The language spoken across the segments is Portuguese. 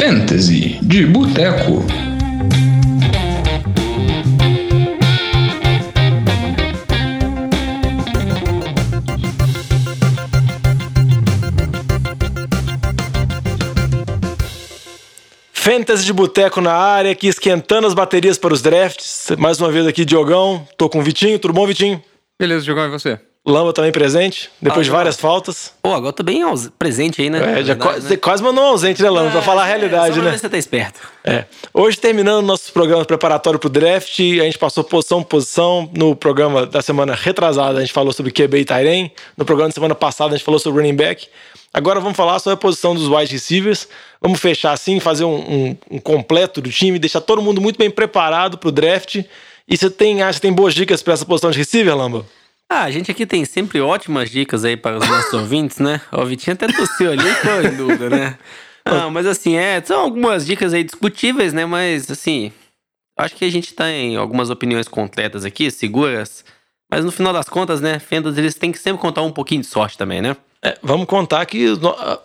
Fantasy de Boteco. Fantasy de Boteco na área, aqui esquentando as baterias para os drafts. Mais uma vez aqui, Diogão. Tô com o Vitinho. Tudo bom, Vitinho? Beleza, Diogão, e você? Lamba também presente, depois Ah, de várias faltas. Pô, agora tô bem presente aí, né? É, Na já verdade, quase, né? você quase mandou um ausente, né, Lamba? pra falar a É, realidade, só pra né? ver se você tá esperto. É. Hoje, terminando nossos programas preparatórios para o draft, a gente passou posição por posição. No programa da semana retrasada, a gente falou sobre QB e Tyrene. No programa da semana passada, a gente falou sobre running back. Agora vamos falar sobre a posição dos wide receivers. Vamos fechar assim, fazer um, um- um completo do time, deixar todo mundo muito bem preparado para o draft. E você tem, acha que tem boas dicas para essa posição de receiver, Lamba? Ah, a gente aqui tem sempre ótimas dicas aí para os nossos ouvintes, né? O Vitinho até tossiu ali, ficou em dúvida, né? Não, mas assim, é, são algumas dicas aí discutíveis, né? Mas assim, acho que a gente tem algumas opiniões completas aqui, seguras. Mas no final das contas, né, Fendas, eles têm que sempre contar um pouquinho de sorte também, né? É, vamos contar que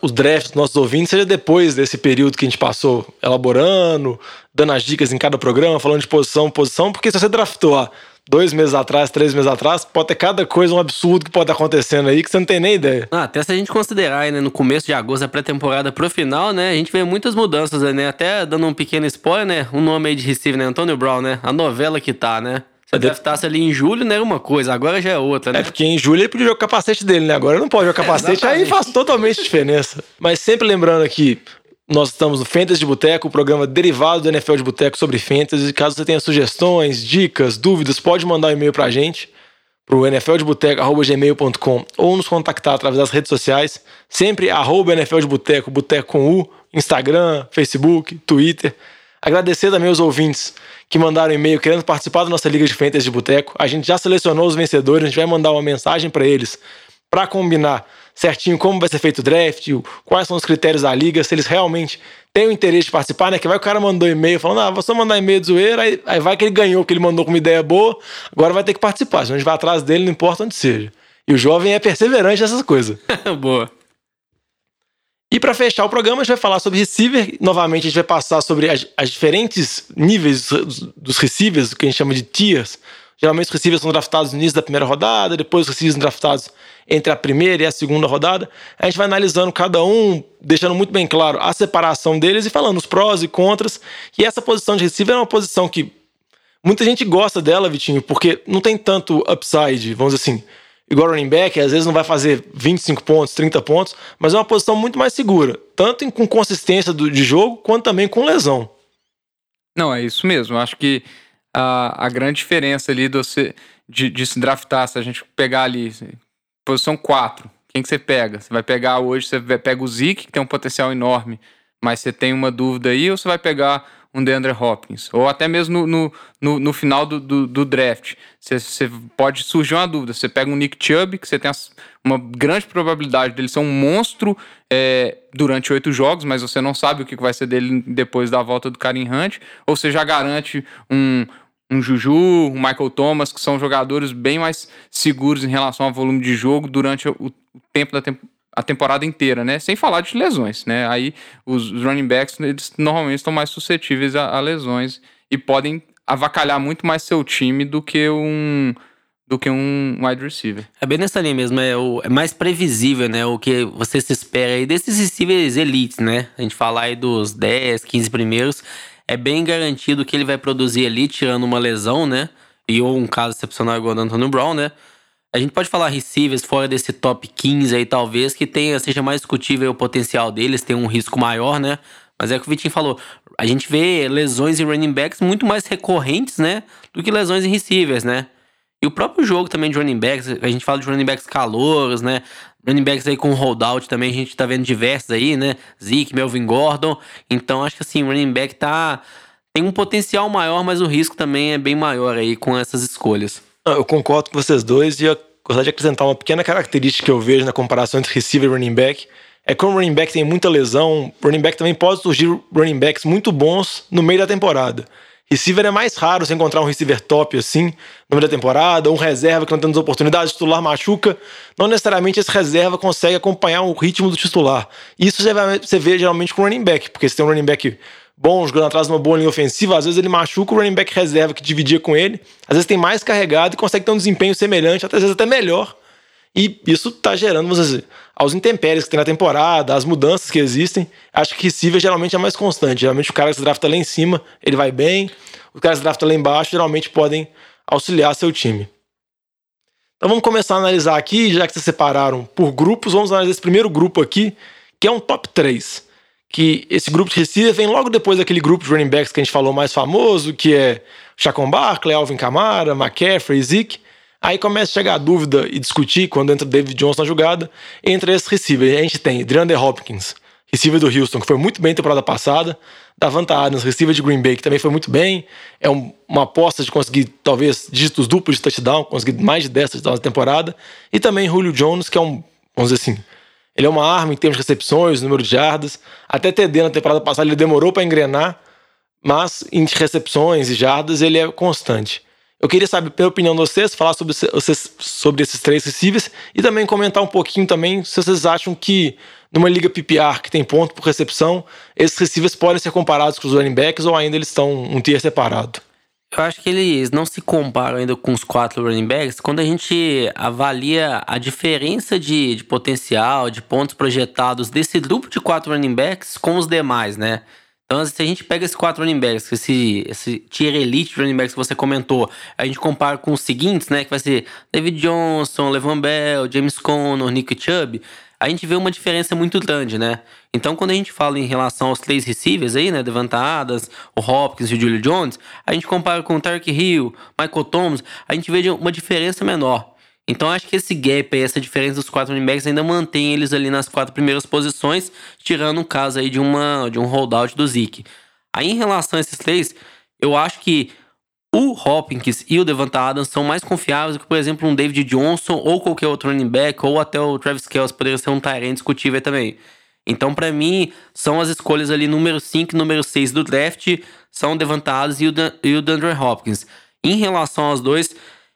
os, drafts dos nossos ouvintes seja depois desse período que a gente passou elaborando, dando as dicas em cada programa, falando de posição, posição, porque se você draftou há dois meses atrás, três meses atrás, pode ter cada coisa, um absurdo que pode estar acontecendo aí que você não tem nem ideia. Ah, até se a gente considerar aí, né, no começo de agosto, a pré-temporada pro final, né, a gente vê muitas mudanças aí, né, até dando um pequeno spoiler, né, um nome aí de receiver, né, Antônio Brown, né, a novela que tá, né. Se Cadê? draftasse ali em julho, né, era uma coisa, agora já é outra, né. É porque em julho ele podia jogar o capacete dele, né? Agora não pode jogar o capacete, aí exatamente. faz totalmente diferença. Mas sempre lembrando aqui, nós estamos no Fantasy de Boteco, o programa derivado do NFL de Boteco sobre Fantasy. Caso você tenha sugestões, dicas, dúvidas, pode mandar um e-mail pra gente, pro nfldeboteco.gmail.com ou nos contactar através das redes sociais, sempre arroba NFL de Boteco, Boteco com U, Instagram, Facebook, Twitter. Agradecer também aos ouvintes que mandaram e-mail querendo participar da nossa Liga de Fantasy de Boteco. A gente já selecionou os vencedores, a gente vai mandar uma mensagem para eles para combinar certinho como vai ser feito o draft, quais são os critérios da liga, se eles realmente têm o interesse de participar, né? Que vai o cara mandou e-mail falando, ah, vou só mandar e-mail de zoeira, aí, aí vai que ele ganhou, que ele mandou com uma ideia boa, agora vai ter que participar, senão a gente vai atrás dele, não importa onde seja. E o jovem é perseverante nessas coisas. Boa. E para fechar o programa, a gente vai falar sobre receiver. Novamente, a gente vai passar sobre as, as diferentes níveis dos, dos receivers, o que a gente chama de tiers. Geralmente, os receivers são draftados no início da primeira rodada, depois os receivers são draftados entre a primeira e a segunda rodada. A gente vai analisando cada um, deixando muito bem claro a separação deles e falando os prós e contras. E essa posição de receiver é uma posição que muita gente gosta dela, Vitinho, porque não tem tanto upside, vamos dizer assim. Igual running back, às vezes não vai fazer 25 pontos, 30 pontos, mas é uma posição muito mais segura, tanto com consistência do- de jogo, quanto também com lesão. Não, é isso mesmo. Acho que a, a grande diferença ali do de, de se draftar, se a gente pegar ali, posição 4, quem que você pega? Você vai pegar hoje, você pega o Zeke, que tem um potencial enorme, mas você tem uma dúvida aí, ou você vai pegar um DeAndre Hopkins? Ou até mesmo no, no, no, final do, do, do draft, você, pode surgir uma dúvida. Você pega um Nick Chubb, que você tem uma grande probabilidade dele ser um monstro é, durante oito jogos, mas você não sabe o que vai ser dele depois da volta do Karim Hunt, ou você já garante um, um Juju, um Michael Thomas, que são jogadores bem mais seguros em relação ao volume de jogo durante o, tempo da tem- a temporada inteira, né? Sem falar de lesões, né? Aí os, running backs, eles normalmente estão mais suscetíveis a, a lesões e podem avacalhar muito mais seu time do que um do que um wide receiver. É bem nessa linha mesmo, é, o, é mais previsível, né? O que você se espera aí desses receivers elites, né? A gente falar aí dos 10, 15 primeiros, é bem garantido que ele vai produzir ali, tirando uma lesão, né? E ou um caso excepcional igual o Antonio Brown, né? A gente pode falar receivers fora desse top 15 aí, talvez, que tenha, seja mais discutível o potencial deles, tem um risco maior, né? Mas é o que o Vitinho falou. A gente vê lesões em running backs muito mais recorrentes, né? Do que lesões em receivers, né? E o próprio jogo também de running backs, a gente fala de running backs calouros, né? Running backs aí com holdout também, a gente tá vendo diversos aí, né? Zeke, Melvin Gordon. Então acho que assim, o running back tá. Tem um potencial maior, mas o risco também é bem maior aí com essas escolhas. Eu concordo com vocês dois e eu gostaria de acrescentar uma pequena característica que eu vejo na comparação entre receiver e running back. É que como o running back tem muita lesão, running back também pode surgir running backs muito bons no meio da temporada. Receiver é mais raro você encontrar um receiver top assim no meio da temporada, um reserva que não tendo oportunidades, titular machuca. Não necessariamente esse reserva consegue acompanhar o ritmo do titular. Isso você, vê geralmente com running back, porque se tem um running back bom, jogando atrás de uma boa linha ofensiva, às vezes ele machuca o running back reserva que dividia com ele, às vezes tem mais carregado e consegue ter um desempenho semelhante, às vezes até melhor. E isso está gerando, vamos dizer, aos intempéries que tem na temporada, as mudanças que existem. Acho que receiver geralmente é mais constante. Geralmente o cara que se drafta lá em cima, ele vai bem. Os caras que se drafta lá embaixo, geralmente podem auxiliar seu time. Então vamos começar a analisar aqui, já que vocês separaram por grupos, vamos analisar esse primeiro grupo aqui, que é um top 3 que esse grupo de receiver vem logo depois daquele grupo de running backs que a gente falou mais famoso, que é Chacon Barkley, Alvin Kamara, McCaffrey, Zeke. Aí começa a chegar a dúvida e discutir quando entra David Johnson na jogada entre esses receivers. A gente tem DeAndre Hopkins, receiver do Houston, que foi muito bem temporada passada. Davanta Adams, receiver de Green Bay, que também foi muito bem. É um, uma aposta de conseguir, talvez, dígitos duplos de touchdown, conseguir mais de 10 touchdowns na temporada. E também Julio Jones, que é um, vamos dizer assim, ele é uma arma em termos de recepções, número de jardas. Até TD na temporada passada ele demorou para engrenar, mas em recepções e jardas ele é constante. Eu queria saber, pela opinião de vocês, falar sobre, sobre esses três receivers e também comentar um pouquinho também se vocês acham que numa liga PPR que tem ponto por recepção, esses receivers podem ser comparados com os running backs ou ainda eles estão um tier separado. Eu acho que eles não se comparam ainda com os quatro running backs quando a gente avalia a diferença de, de potencial, de pontos projetados desse grupo de quatro running backs com os demais, né? Então, se a gente pega esses quatro running backs, esse, esse tier elite de running backs que você comentou, a gente compara com os seguintes, né? Que vai ser David Johnson, Levan Bell, James Conner, Nick Chubb a gente vê uma diferença muito grande, né? Então, quando a gente fala em relação aos três receivers aí, né? Devonta Adams, o Hopkins e o Julio Jones, a gente compara com o Tark Hill, Michael Thomas, a gente vê uma diferença menor. Então, acho que esse gap aí, essa diferença dos quatro running backs ainda mantém eles ali nas quatro primeiras posições, tirando um caso aí de, uma, de um holdout do Zeke. Aí, em relação a esses três, eu acho que o Hopkins e o Devonta Adams são mais confiáveis que, por exemplo, um David Johnson ou qualquer outro running back, ou até o Travis Kelce poderia ser um Tyrant discutível também. Então, para mim, são as escolhas ali número 5 e número 6 do draft, são o Devonta Adams e o, Dan e o DeAndre Hopkins. Em relação aos dois,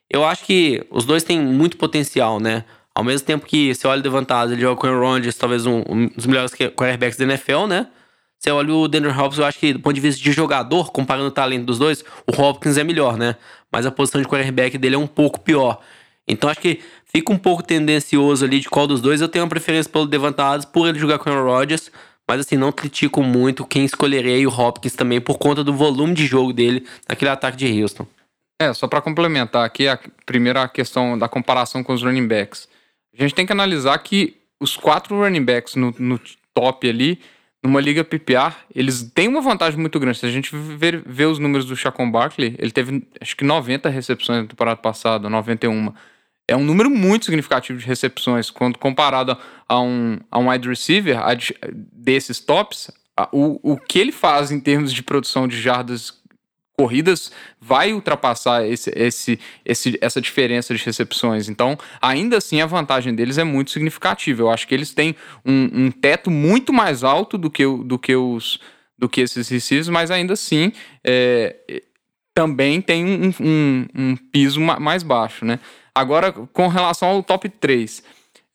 eu acho que os dois têm muito potencial, né? Ao mesmo tempo que você olha o Devonta Adams, ele joga com o Aaron Rodgers, talvez um, um dos melhores quarterbacks da NFL, né? Você olha o Denver Hopkins, eu acho que do ponto de vista de jogador, comparando o talento dos dois, o Hopkins é melhor, né? Mas a posição de quarterback dele é um pouco pior. Então acho que fica um pouco tendencioso ali de qual dos dois. Eu tenho uma preferência pelo Devantados por ele jogar com o Rodgers. Mas assim, não critico muito quem escolherei o Hopkins também por conta do volume de jogo dele naquele ataque de Houston. É, só para complementar aqui a primeira questão da comparação com os running backs. A gente tem que analisar que os quatro running backs no, no top ali, numa liga PPR, eles têm uma vantagem muito grande. Se a gente ver, ver os números do Chacon Barkley, ele teve acho que 90 recepções na temporada passada, 91. É um número muito significativo de recepções. Quando comparado a um, a um wide receiver a, desses tops, a, o, o que ele faz em termos de produção de jardas corridas vai ultrapassar esse, esse, esse, essa diferença de recepções. Então, ainda assim, a vantagem deles é muito significativa. Eu acho que eles têm um, um teto muito mais alto do que, do que, os, do que esses receivers, mas ainda assim é, também tem um, um, um, piso mais baixo. Né? Agora, com relação ao top 3,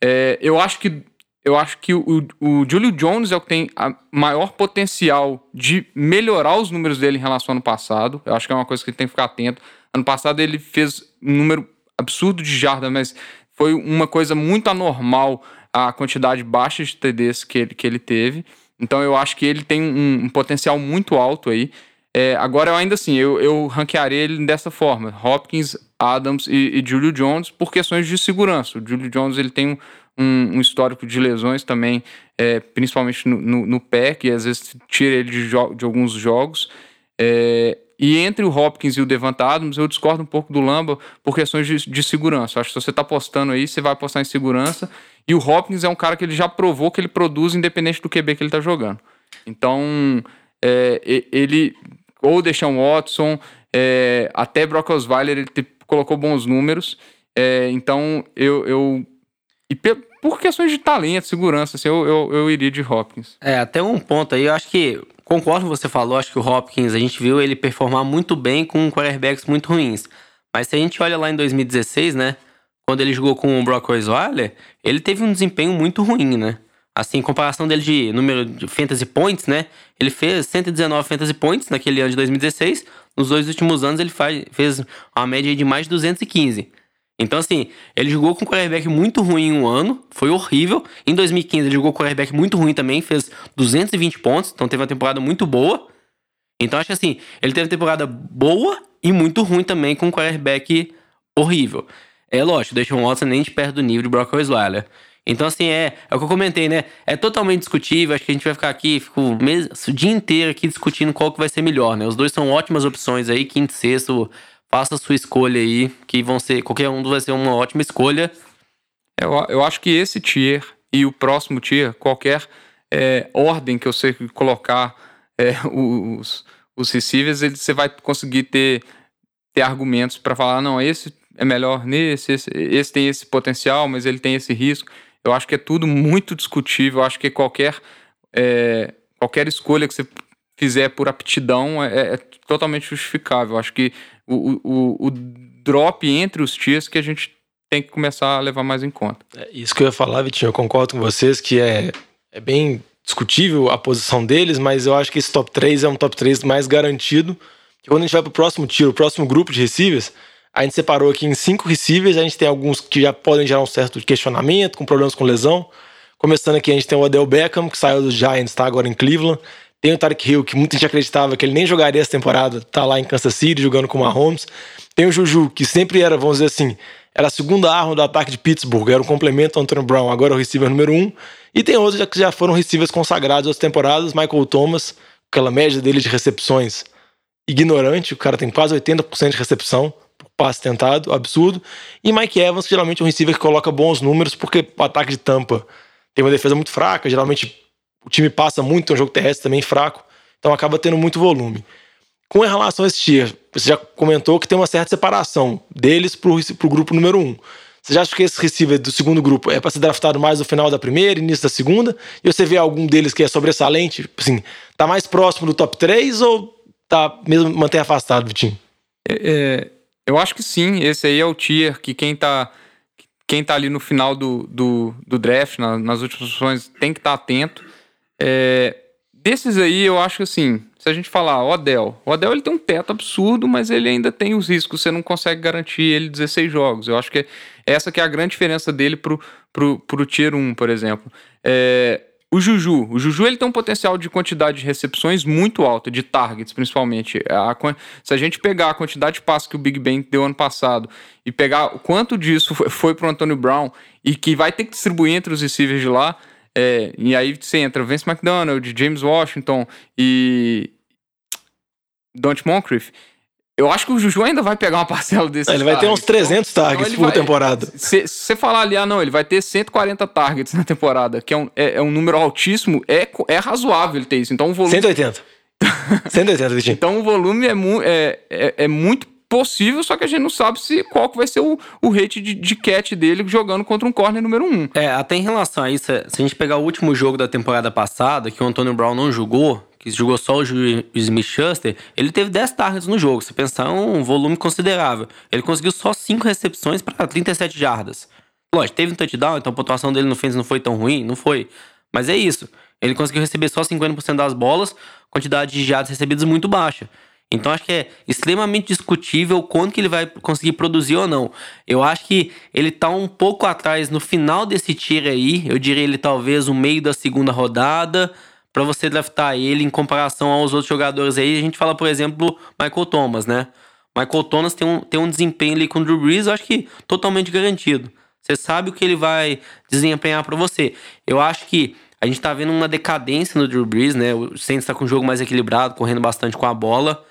é, eu acho que eu acho que o, o Julio Jones é o que tem maior potencial de melhorar os números dele em relação ao ano passado. Eu acho que é uma coisa que ele tem que ficar atento. Ano passado ele fez um número absurdo de jardas, mas foi uma coisa muito anormal a quantidade baixa de TDs que ele, que ele teve. Então eu acho que ele tem um, um potencial muito alto aí. É, agora, eu ainda assim, eu, eu ranquearia ele dessa forma: Hopkins, Adams e, e Julio Jones por questões de segurança. O Julio Jones ele tem um, um histórico de lesões também, é, principalmente no, no, no, pé, que às vezes tira ele de, de alguns jogos. É, e entre o Hopkins e o Devant Adams, eu discordo um pouco do Lamba por questões de, de segurança. acho que se você está apostando aí, você vai apostar em segurança. E o Hopkins é um cara que ele já provou que ele produz independente do QB que ele está jogando. Então, é, ele, ou Deshaun Watson, é, até Brock Osweiler, ele colocou bons números. É, então, eu, eu e por questões de talento, segurança, assim, eu, eu, eu iria de Hopkins. É, até um ponto aí, eu acho que concordo com você falou, acho que o Hopkins, a gente viu ele performar muito bem com quarterbacks muito ruins. Mas se a gente olha lá em 2016, né? Quando ele jogou com o Brock Osweiler, ele teve um desempenho muito ruim, né? Assim, em comparação dele de número de fantasy points, né? Ele fez 119 fantasy points naquele ano de 2016. Nos dois últimos anos ele faz, fez uma média de mais de 215. Então, assim, ele jogou com quarterback muito ruim em um ano, foi horrível. Em 2015 ele jogou com quarterback muito ruim também, fez 220 pontos, então teve uma temporada muito boa. Então, acho que assim, ele teve uma temporada boa e muito ruim também com quarterback horrível. É lógico, deixa um Watson nem de perto do nível de Brock Osweiler. Então, assim, é, é o que eu comentei, né? É totalmente discutível. Acho que a gente vai ficar aqui, fico o, mês, o dia inteiro aqui discutindo qual que vai ser melhor, né? Os dois são ótimas opções aí, quinto e sexto. Faça a sua escolha aí, que vão ser. Qualquer um vai ser uma ótima escolha. Eu, eu acho que esse tier e o próximo tier, qualquer é, ordem que sei colocar é, os, os receivers, ele, você vai conseguir ter, ter argumentos para falar, não, esse é melhor nesse, esse, esse tem esse potencial, mas ele tem esse risco. Eu acho que é tudo muito discutível. Eu acho que qualquer, é, qualquer escolha que você fizer por aptidão é, é totalmente justificável. Acho que o, o, o drop entre os tiers que a gente tem que começar a levar mais em conta. É isso que eu ia falar, Vitinho. Eu concordo com vocês que é, é bem discutível a posição deles, mas eu acho que esse top 3 é um top 3 mais garantido. Quando a gente vai para o próximo tiro, o próximo grupo de receivers, a gente separou aqui em cinco receivers, a gente tem alguns que já podem gerar um certo questionamento, com problemas com lesão. Começando aqui, a gente tem o Odell Beckham, que saiu dos Giants, está agora em Cleveland. Tem o Tarek Hill, que muita gente acreditava que ele nem jogaria essa temporada, tá lá em Kansas City jogando com o Mahomes. Tem o Juju, que sempre era, vamos dizer assim, era a segunda arma do ataque de Pittsburgh, era um complemento ao Antonio Brown, agora é o receiver número um. E tem outros que já foram receivers consagrados outras temporadas, Michael Thomas, aquela média dele de recepções ignorante, o cara tem quase 80% de recepção passe tentado, absurdo. E Mike Evans, geralmente é um receiver que coloca bons números, porque o ataque de tampa tem uma defesa muito fraca, geralmente o time passa muito, tem um jogo terrestre também fraco, então acaba tendo muito volume. Com relação a esse tier, você já comentou que tem uma certa separação deles para o grupo número um. Você já acha que esse receiver do segundo grupo é para ser draftado mais no final da primeira, início da segunda? E você vê algum deles que é sobressalente? Assim, tá mais próximo do top 3 ou tá mesmo mantém afastado, Vitinho? É, é eu acho que sim, esse aí é o tier que quem tá, quem tá ali no final do, do, do draft, na, nas últimas posições, tem que estar tá atento. É, desses aí, eu acho que assim, se a gente falar Odell, o Odell ele tem um teto absurdo, mas ele ainda tem os riscos, você não consegue garantir ele 16 jogos. Eu acho que essa que é a grande diferença dele pro, pro, pro Tier 1, por exemplo. É, o Juju, o Juju ele tem um potencial de quantidade de recepções muito alto, de targets principalmente. A, se a gente pegar a quantidade de passos que o Big Ben deu ano passado e pegar o quanto disso foi, foi para o Antônio Brown e que vai ter que distribuir entre os receivers de lá, é, e aí você entra Vince McDonald, James Washington e Don't Moncrief, eu acho que o Juju ainda vai pegar uma parcela desse. Ele vai ter uns 300 então, targets então por vai, temporada. Se você falar ali, ah, não, ele vai ter 140 targets na temporada, que é um, é, é, um número altíssimo, é, é razoável ele ter isso. Então o volume. 180. 180, Vitinho. Então o volume é, mu é, é, é, muito possível, só que a gente não sabe se qual que vai ser o, o rate de, de catch dele jogando contra um corner número 1. Um. É, até em relação a isso, se a gente pegar o último jogo da temporada passada, que o Antônio Brown não jogou, que jogou só o Smith Schuster, ele teve 10 targets no jogo. Se pensar, é um volume considerável. Ele conseguiu só 5 recepções para 37 jardas. Lógico, teve um touchdown, então a pontuação dele no fence não foi tão ruim, não foi. Mas é isso. Ele conseguiu receber só 50% das bolas, quantidade de jardas recebidas muito baixa. Então acho que é extremamente discutível quanto que ele vai conseguir produzir ou não. Eu acho que ele tá um pouco atrás no final desse tiro aí. Eu diria ele talvez o meio da segunda rodada para você draftar ele em comparação aos outros jogadores aí. A gente fala, por exemplo, Michael Thomas, né? Michael Thomas tem um, tem um desempenho ali com o Drew Brees, eu acho que totalmente garantido. Você sabe o que ele vai desempenhar para você. Eu acho que a gente tá vendo uma decadência no Drew Brees, né? O Saints tá com um jogo mais equilibrado, correndo bastante com a bola.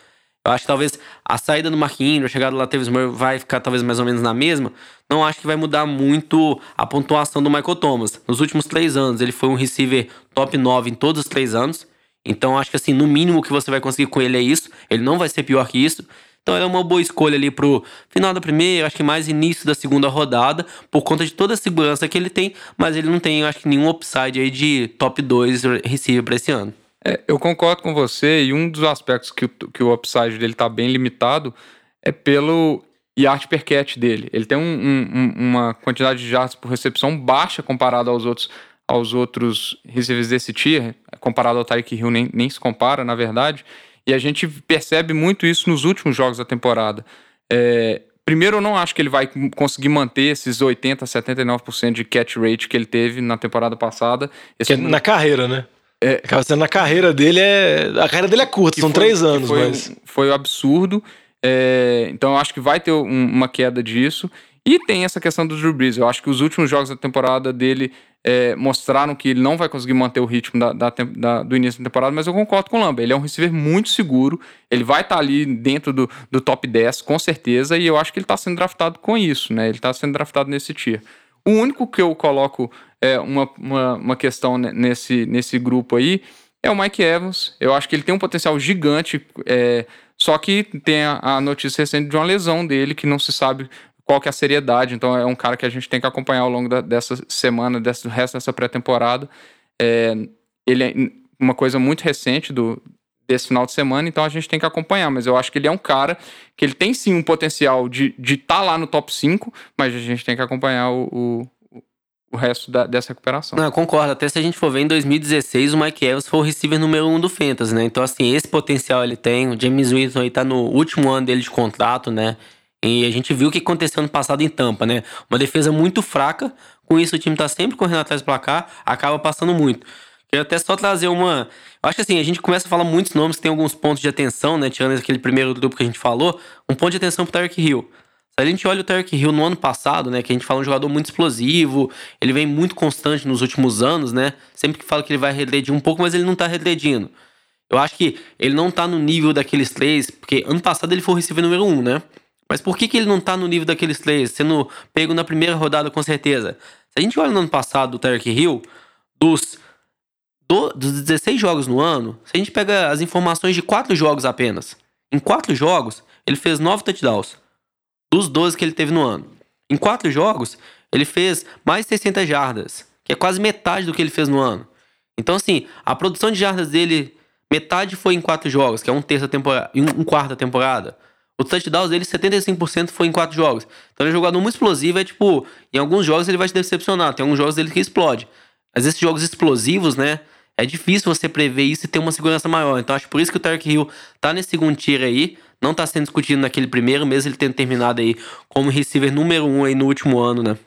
Eu acho que talvez a saída do Marquinhos, a chegada do Latavius Murray vai ficar talvez mais ou menos na mesma. Não acho que vai mudar muito a pontuação do Michael Thomas. Nos últimos três anos, ele foi um receiver top 9 em todos os três anos. Então acho que assim, no mínimo que você vai conseguir com ele é isso. Ele não vai ser pior que isso. Então é uma boa escolha ali pro final da primeira, acho que mais início da segunda rodada, por conta de toda a segurança que ele tem, mas ele não tem, acho que, nenhum upside aí de top 2 receiver para esse ano. É, eu concordo com você, e um dos aspectos que o, que o upside dele está bem limitado é pelo yard per catch dele. Ele tem um, um, uma quantidade de yards por recepção baixa comparado aos outros aos outros receivers desse tier, comparado ao Tyreek Hill nem, nem se compara, na verdade, e a gente percebe muito isso nos últimos jogos da temporada. É, primeiro, eu não acho que ele vai conseguir manter esses 80, 79% de catch rate que ele teve na temporada passada. Esse... É na carreira, né? É, Acaba sendo na carreira dele é. A carreira dele é curta, são foi, três anos, foi, mas. Foi um absurdo. É, então eu acho que vai ter um, uma queda disso. E tem essa questão do Drew Brees. Eu acho que os últimos jogos da temporada dele é, mostraram que ele não vai conseguir manter o ritmo da, da, da, do início da temporada, mas eu concordo com o Lamba. Ele é um receiver muito seguro, ele vai estar tá ali dentro do, do top 10, com certeza, e eu acho que ele está sendo draftado com isso, né? Ele está sendo draftado nesse tier. O único que eu coloco é, uma, uma, uma questão nesse, nesse grupo aí é o Mike Evans. Eu acho que ele tem um potencial gigante, é, só que tem a, a, notícia recente de uma lesão dele que não se sabe qual que é a seriedade. Então é um cara que a gente tem que acompanhar ao longo da, dessa semana, desse, do resto dessa pré-temporada. É, ele é uma coisa muito recente do desse final de semana, então a gente tem que acompanhar. Mas eu acho que ele é um cara que ele tem sim um potencial de estar de tá lá no top 5, mas a gente tem que acompanhar o, o, o resto da, dessa recuperação. Não, concordo. Até se a gente for ver em 2016, o Mike Evans foi o receiver número 1 um do Fantasy, né? Então, assim, esse potencial ele tem. O James Winston aí tá no último ano dele de contrato, né? E a gente viu o que aconteceu no passado em Tampa, né? Uma defesa muito fraca, com isso o time tá sempre correndo atrás do placar, acaba passando muito. Queria até só trazer uma. Eu acho que assim, a gente começa a falar muitos nomes que tem alguns pontos de atenção, né? Tirando aquele primeiro grupo que a gente falou, um ponto de atenção pro Tarek Hill. Se a gente olha o Tarek Hill no ano passado, né? Que a gente fala um jogador muito explosivo, ele vem muito constante nos últimos anos, né? Sempre que fala que ele vai regredir um pouco, mas ele não tá regredindo. Eu acho que ele não tá no nível daqueles três, porque ano passado ele foi o receiver número um, né? Mas por que, que ele não tá no nível daqueles três, sendo pego na primeira rodada com certeza? Se a gente olha no ano passado do Tarek Hill, dos, do, dos 16 jogos no ano, se a gente pega as informações de quatro jogos apenas, em quatro jogos, ele fez nove touchdowns, dos 12 que ele teve no ano. Em quatro jogos, ele fez mais de 600 jardas, que é quase metade do que ele fez no ano. Então, assim, a produção de jardas dele, metade foi em quatro jogos, que é um terço da temporada, um quarto da temporada. O touchdown dele, 75% foi em quatro jogos. Então ele é um jogador muito explosivo, é tipo, em alguns jogos ele vai te decepcionar, tem alguns jogos dele que explode. Mas esses jogos explosivos, né, é difícil você prever isso e ter uma segurança maior. Então acho por isso que o Tarek Hill tá nesse segundo tier aí, não tá sendo discutido naquele primeiro, mesmo ele tendo terminado aí como receiver número um aí no último ano, né.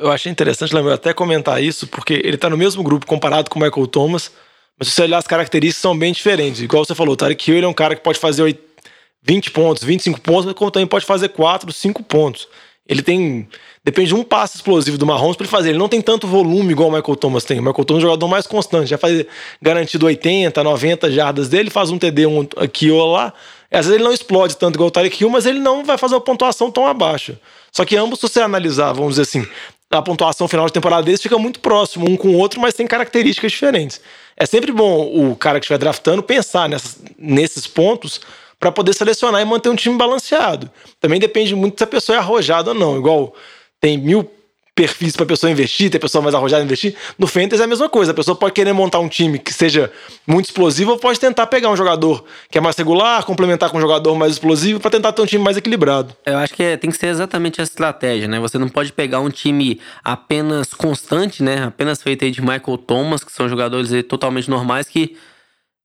Eu achei interessante, lembrar até comentar isso, porque ele tá no mesmo grupo comparado com o Michael Thomas, mas se você olhar as características são bem diferentes. Igual você falou, o Tarek Hill é um cara que pode fazer 20 pontos, 25 pontos, mas também pode fazer 4, 5 pontos. Ele tem. Depende de um passe explosivo do Mahomes para ele fazer. Ele não tem tanto volume igual o Michael Thomas tem. O Michael Thomas é um jogador mais constante. Já faz garantido 80, 90 jardas dele, faz um TD um aqui ou lá. Às vezes ele não explode tanto igual o Tarek Hill, mas ele não vai fazer uma pontuação tão abaixo. Só que ambos, se você analisar, vamos dizer assim, a pontuação final de temporada deles fica muito próximo um com o outro, mas tem características diferentes. É sempre bom o cara que estiver draftando pensar nessas, nesses pontos para poder selecionar e manter um time balanceado. Também depende muito se a pessoa é arrojada ou não. Igual tem mil perfis para a pessoa investir, tem pessoa mais arrojada investir. No Fantasy é a mesma coisa. A pessoa pode querer montar um time que seja muito explosivo ou pode tentar pegar um jogador que é mais regular, complementar com um jogador mais explosivo para tentar ter um time mais equilibrado. Eu acho que é, tem que ser exatamente a estratégia, né? Você não pode pegar um time apenas constante, né? Apenas feito aí de Michael Thomas, que são jogadores totalmente normais que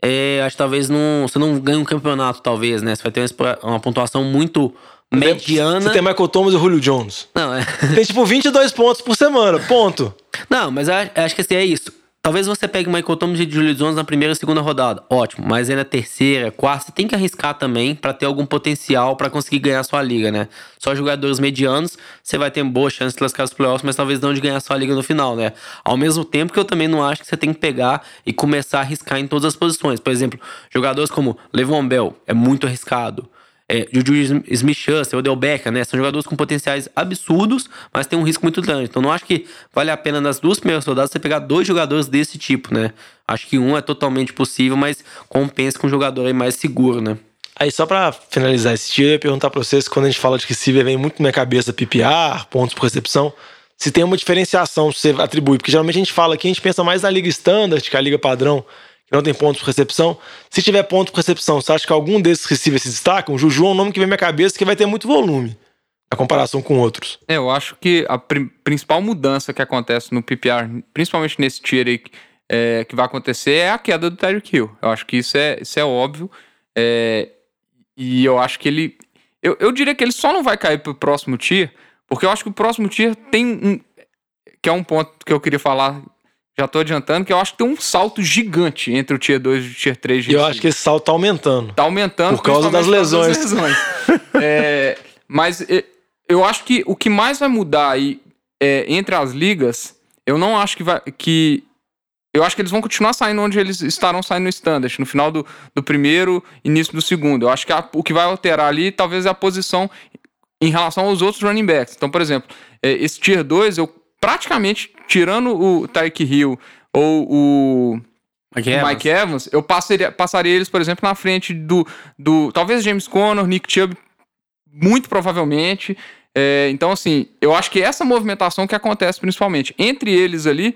é, acho que talvez não, você não ganha um campeonato, talvez, né? Você vai ter uma, uma pontuação muito mediana. Você tem Michael Thomas e Julio Jones. Não, é. Tem tipo 22 pontos por semana, ponto. Não, mas eu acho que assim, é isso. Talvez você pegue Michael Thomas e Julio Jones na primeira e segunda rodada. Ótimo. Mas aí na terceira, quarta, você tem que arriscar também para ter algum potencial para conseguir ganhar sua liga, né? Só jogadores medianos, você vai ter boa chance de classificar os playoffs, mas talvez não de ganhar sua liga no final, né? Ao mesmo tempo que eu também não acho que você tem que pegar e começar a arriscar em todas as posições. Por exemplo, jogadores como Levon Bell é muito arriscado é, Juju Smith-Schuster, Odell Beckham, né? São jogadores com potenciais absurdos, mas tem um risco muito grande. Então não acho que vale a pena nas duas primeiras rodadas você pegar dois jogadores desse tipo, né? Acho que um é totalmente possível, mas compensa com um jogador aí mais seguro, né? Aí só para finalizar esse dia, eu ia perguntar para vocês, quando a gente fala de receiver, vem muito na minha cabeça PPR, pontos por recepção, se tem uma diferenciação que você atribui, porque geralmente a gente fala aqui, a gente pensa mais na liga standard, que é a liga padrão, não tem pontos por recepção. Se tiver ponto por recepção, você acha que algum desses receivers se destacam? O Juju é um nome que vem na minha cabeça que vai ter muito volume na comparação com outros. É, eu acho que a pr principal mudança que acontece no PPR, principalmente nesse tier aí, é, que vai acontecer é a queda do Tyreek Hill. Eu acho que isso é, isso é óbvio. É, e eu acho que ele. Eu, eu diria que ele só não vai cair pro próximo tier, porque eu acho que o próximo tier tem um. Que é um ponto que eu queria falar já tô adiantando que eu acho que tem um salto gigante entre o Tier 2 e o Tier 3. E eu acho que esse salto tá aumentando. Tá aumentando. Por causa das lesões. Das lesões. é, mas eu acho que o que mais vai mudar aí é, entre as ligas, eu não acho que vai. Que, eu acho que eles vão continuar saindo onde eles estarão saindo no standard, no final do, do primeiro, início do segundo. Eu acho que a, o que vai alterar ali talvez é a posição em relação aos outros running backs. Então, por exemplo, é, esse Tier 2, eu praticamente, tirando o Tyreek Hill ou o Mike Evans, Mike Evans eu passaria, passaria eles, por exemplo, na frente do, do talvez James Conner, Nick Chubb, muito provavelmente. É, então, assim, eu acho que essa movimentação que acontece principalmente entre eles ali,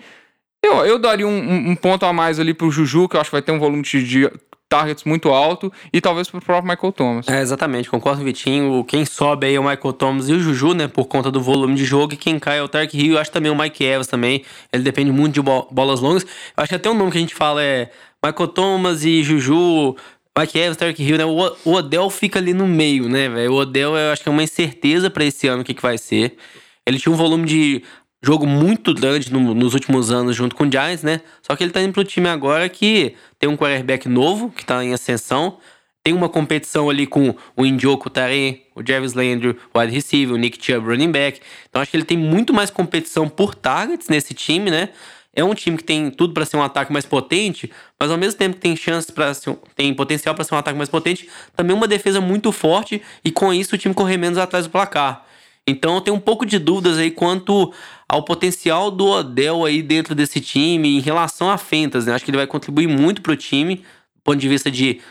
eu, eu daria um, um, ponto a mais ali pro Juju, que eu acho que vai ter um volume de, targets muito alto e talvez pro próprio Michael Thomas. É, exatamente, concordo Vitinho. Quem sobe aí é o Michael Thomas e o Juju, né? Por conta do volume de jogo. E quem cai é o Tark Hill. Eu acho também o Mike Evans também. Ele depende muito de bolas longas. Eu acho que até o nome que a gente fala é Michael Thomas e Juju. Mike Evans, Tark Hill, né? O Odell fica ali no meio, né, velho? O Odell eu acho que é uma incerteza para esse ano o que, que vai ser. Ele tinha um volume de jogo muito grande no, nos últimos anos junto com o Giants, né? Só que ele tá indo pro time agora que tem um quarterback novo, que tá em ascensão. Tem uma competição ali com o Indioco Taren, o Jarvis Landry, o wide receiver, o Nick Chubb, running back. Então acho que ele tem muito mais competição por targets nesse time, né? É um time que tem tudo para ser um ataque mais potente, mas ao mesmo tempo que tem chance para tem potencial para ser um ataque mais potente, também uma defesa muito forte e com isso o time correr menos atrás do placar. Então eu tenho um pouco de dúvidas aí quanto ao potencial do Odell aí dentro desse time em relação a Fentas, né? Acho que ele vai contribuir muito pro time, do ponto de vista de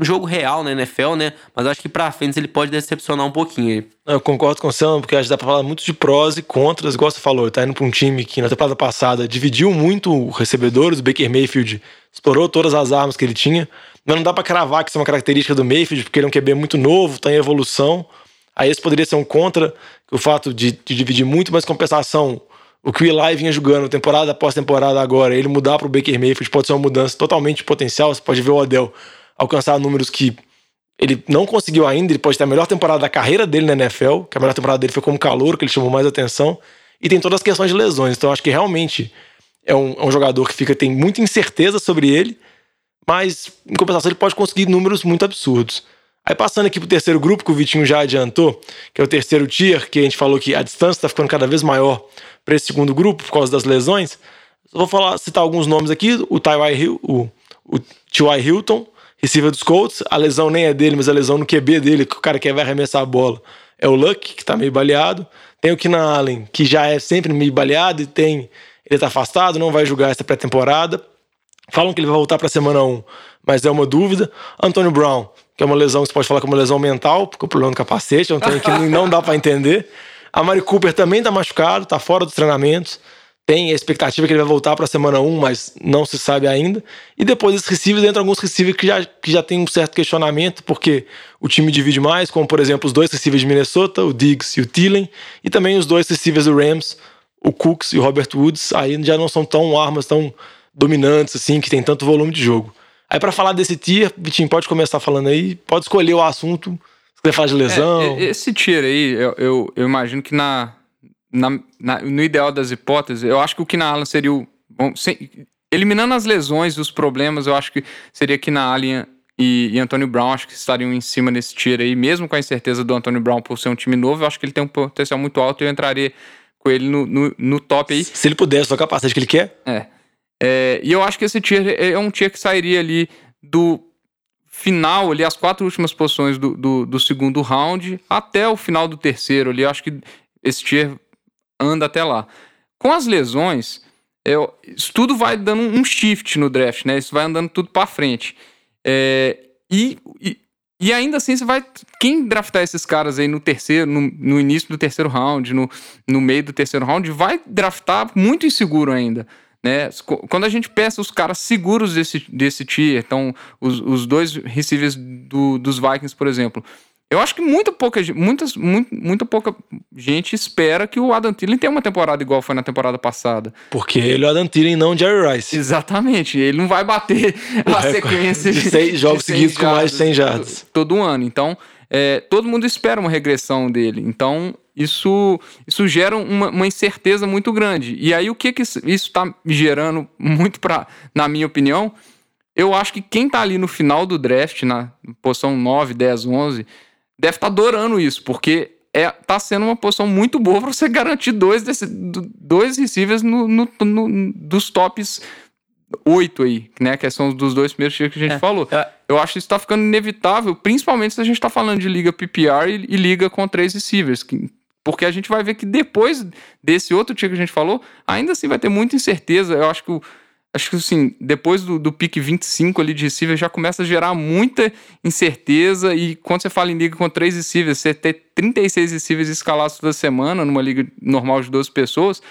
jogo real na NFL, né? Mas acho que pra Fentas ele pode decepcionar um pouquinho aí. Eu concordo com o Sam, porque acho que dá pra falar muito de prós e contras, você falou, tá indo pra um time que na temporada passada dividiu muito os recebedores, o Baker Mayfield explorou todas as armas que ele tinha, mas não dá pra cravar que isso é uma característica do Mayfield, porque ele é um QB muito novo, tá em evolução, Aí esse poderia ser um contra, o fato de, de dividir muito, mas compensação, o que o Eli vinha jogando temporada após temporada agora, ele mudar para o Baker Mayfield pode ser uma mudança totalmente potencial. Você pode ver o Odell alcançar números que ele não conseguiu ainda, ele pode ter a melhor temporada da carreira dele na NFL, que a melhor temporada dele foi como calor, que ele chamou mais atenção, e tem todas as questões de lesões. Então acho que realmente é um, é um jogador que fica tem muita incerteza sobre ele, mas em compensação ele pode conseguir números muito absurdos. Aí passando aqui pro terceiro grupo, que o Vitinho já adiantou, que é o terceiro tier, que a gente falou que a distância está ficando cada vez maior para esse segundo grupo por causa das lesões. vou falar, citar alguns nomes aqui: o T.Y. Hill, o, o T.Y. Hilton, receiver dos Colts. A lesão nem é dele, mas a lesão no QB dele, que o cara que vai arremessar a bola, é o Luck, que tá meio baleado. Tem o Keenan Allen, que já é sempre meio baleado e tem. Ele tá afastado, não vai jogar essa pré-temporada. Falam que ele vai voltar para semana 1, mas é uma dúvida. Antônio Brown, que é uma lesão que você pode falar que é lesão mental, porque o problema do capacete, é um que não dá para entender. A Mari Cooper também tá machucado, tá fora dos treinamentos. Tem a expectativa que ele vai voltar para a semana 1, mas não se sabe ainda. E depois esses receivers, entram alguns receivers que já, que já tem um certo questionamento, porque o time divide mais, como por exemplo os dois receivers de Minnesota, o Diggs e o Thielen, e também os dois receivers do Rams, o Cooks e o Robert Woods, aí já não são tão armas tão dominantes assim, que tem tanto volume de jogo. Aí para falar desse tier, Vitinho, pode começar falando aí, pode escolher o assunto, se quiser falar de lesão. É, esse tier aí, eu, eu, eu imagino que na, na, na, no ideal das hipóteses, eu acho que o Kina seria o. Bom, sem, eliminando as lesões e os problemas, eu acho que seria Kina Allen e, e Antônio Brown, acho que estariam em cima desse tier aí, mesmo com a incerteza do Antônio Brown por ser um time novo, eu acho que ele tem um potencial muito alto e eu entraria com ele no, no, no top aí. Se ele pudesse, só capacete que ele quer? É. É, e eu acho que esse tier é, é um tier que sairia ali do final, ali, as quatro últimas posições do, do, do, segundo round até o final do terceiro ali. Eu acho que esse tier anda até lá. Com as lesões, é, isso tudo vai dando um shift no draft, né? Isso vai andando tudo para frente. É, e, e, e, ainda assim, você vai. Quem draftar esses caras aí no terceiro, no, no início do terceiro round, no, no meio do terceiro round, vai draftar muito inseguro ainda. Né? Quando a gente pensa os caras seguros desse, desse tier, então os, os dois receivers do, dos Vikings, por exemplo, eu acho que muita pouca, muitas, muito, muita pouca gente espera que o Adam Thielen tenha uma temporada igual foi na temporada passada. Porque ele é o Adam Thielen não Jerry Rice. Exatamente. Ele não vai bater o a sequência de seis jogos seguidos com mais de 100 jardas. Todo, todo ano. Então, é, todo mundo espera uma regressão dele. Então, isso, isso gera uma, uma incerteza muito grande. E aí, o que, que isso está gerando muito para, na minha opinião, eu acho que quem está ali no final do draft, na posição 9, 10, 11 deve estar tá adorando isso, porque é, tá sendo uma posição muito boa para você garantir dois, desse, dois receivers no, no, no, dos tops oito aí, né? Que são dos dois primeiros tiros que a gente é, falou. É. Eu acho que isso tá ficando inevitável, principalmente se a gente tá falando de liga PPR e, e liga com três receivers. Que, porque a gente vai ver que depois desse outro tiro que a gente falou, ainda assim vai ter muita incerteza. Eu acho que o, acho que assim, depois do, do pique 25 ali de receiver, já começa a gerar muita incerteza. E quando você fala em liga com três receivers, você ter 36 receivers escalados toda semana, numa liga normal de 12 pessoas,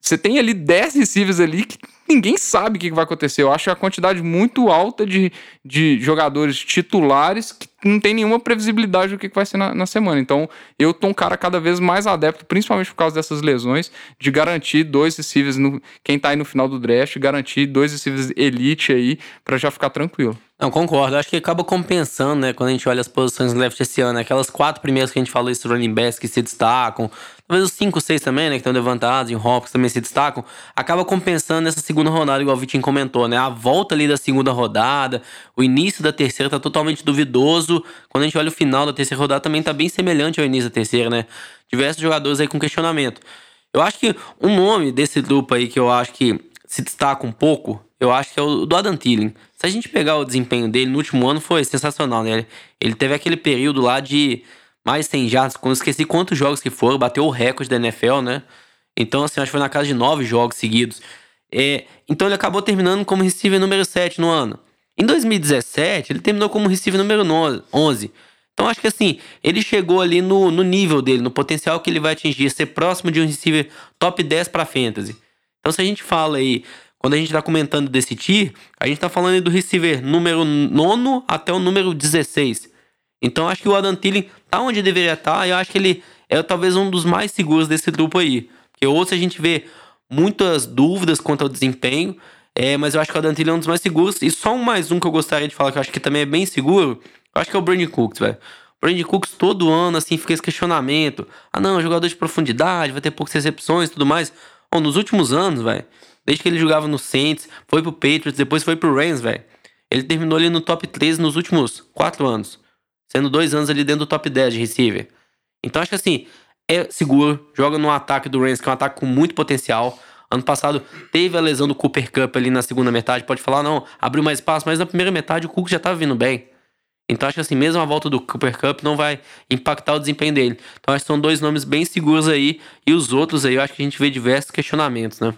você tem ali 10 receivers ali que ninguém sabe o que vai acontecer. Eu acho a quantidade muito alta de, de jogadores titulares que não tem nenhuma previsibilidade do que vai ser na, na, semana. Então, eu tô um cara cada vez mais adepto, principalmente por causa dessas lesões, de garantir dois receivers, no, quem tá aí no final do draft, garantir dois receivers elite aí, para já ficar tranquilo. Não, concordo. Acho que acaba compensando, né? Quando a gente olha as posições left esse ano, né? aquelas quatro primeiras que a gente falou, esses running backs que se destacam, talvez os cinco, seis também, né? Que estão levantados, em Hopkins também se destacam, acaba compensando nessa segunda rodada, igual o Vitinho comentou, né? A volta ali da segunda rodada, o início da terceira tá totalmente duvidoso. Quando a gente olha o final da terceira rodada, também tá bem semelhante ao início da terceira, né? Diversos jogadores aí com questionamento. Eu acho que um nome desse grupo aí que eu acho que se destaca um pouco eu acho que é o do Adam Thielen. Se a gente pegar o desempenho dele no último ano, foi sensacional, né? Ele teve aquele período lá de mais 100 jardas, quando esqueci quantos jogos que foram, bateu o recorde da NFL, né? Então, assim, acho que foi na casa de nove jogos seguidos. É, então ele acabou terminando como receiver número 7 no ano. Em 2017, ele terminou como receiver número 11. Então acho que assim, ele chegou ali no, no nível dele, no potencial que ele vai atingir, ser próximo de um receiver top 10 para fantasy. Então se a gente fala aí quando a gente está comentando desse tier, a gente está falando do receiver número 9 até o número 16. Então acho que o Adam Thielen tá onde deveria estar tá, e eu acho que ele é talvez um dos mais seguros desse grupo aí. Porque outros a gente vê muitas dúvidas quanto ao desempenho, é, mas eu acho que o Thielen é um dos mais seguros. E só um mais um que eu gostaria de falar que eu acho que também é bem seguro, eu acho que é o Brandon Cooks, velho. O Brandon Cooks todo ano, assim, fica esse questionamento. Ah não, jogador de profundidade, vai ter poucas recepções e tudo mais. Bom, nos últimos anos, velho, Desde que ele jogava no Saints, foi pro Patriots, depois foi pro Rams, velho. Ele terminou ali no top 13 nos últimos 4 anos. Sendo dois anos ali dentro do top 10 de receiver. Então acho que assim, é seguro, joga no ataque do Rams, que é um ataque com muito potencial. Ano passado teve a lesão do Cooper Cup ali na segunda metade. Pode falar, não, abriu mais espaço, mas na primeira metade o Cook já tava vindo bem. Então acho que assim, mesmo a volta do Cooper Cup não vai impactar o desempenho dele. Então acho que são dois nomes bem seguros aí. E os outros aí, eu acho que a gente vê diversos questionamentos, né?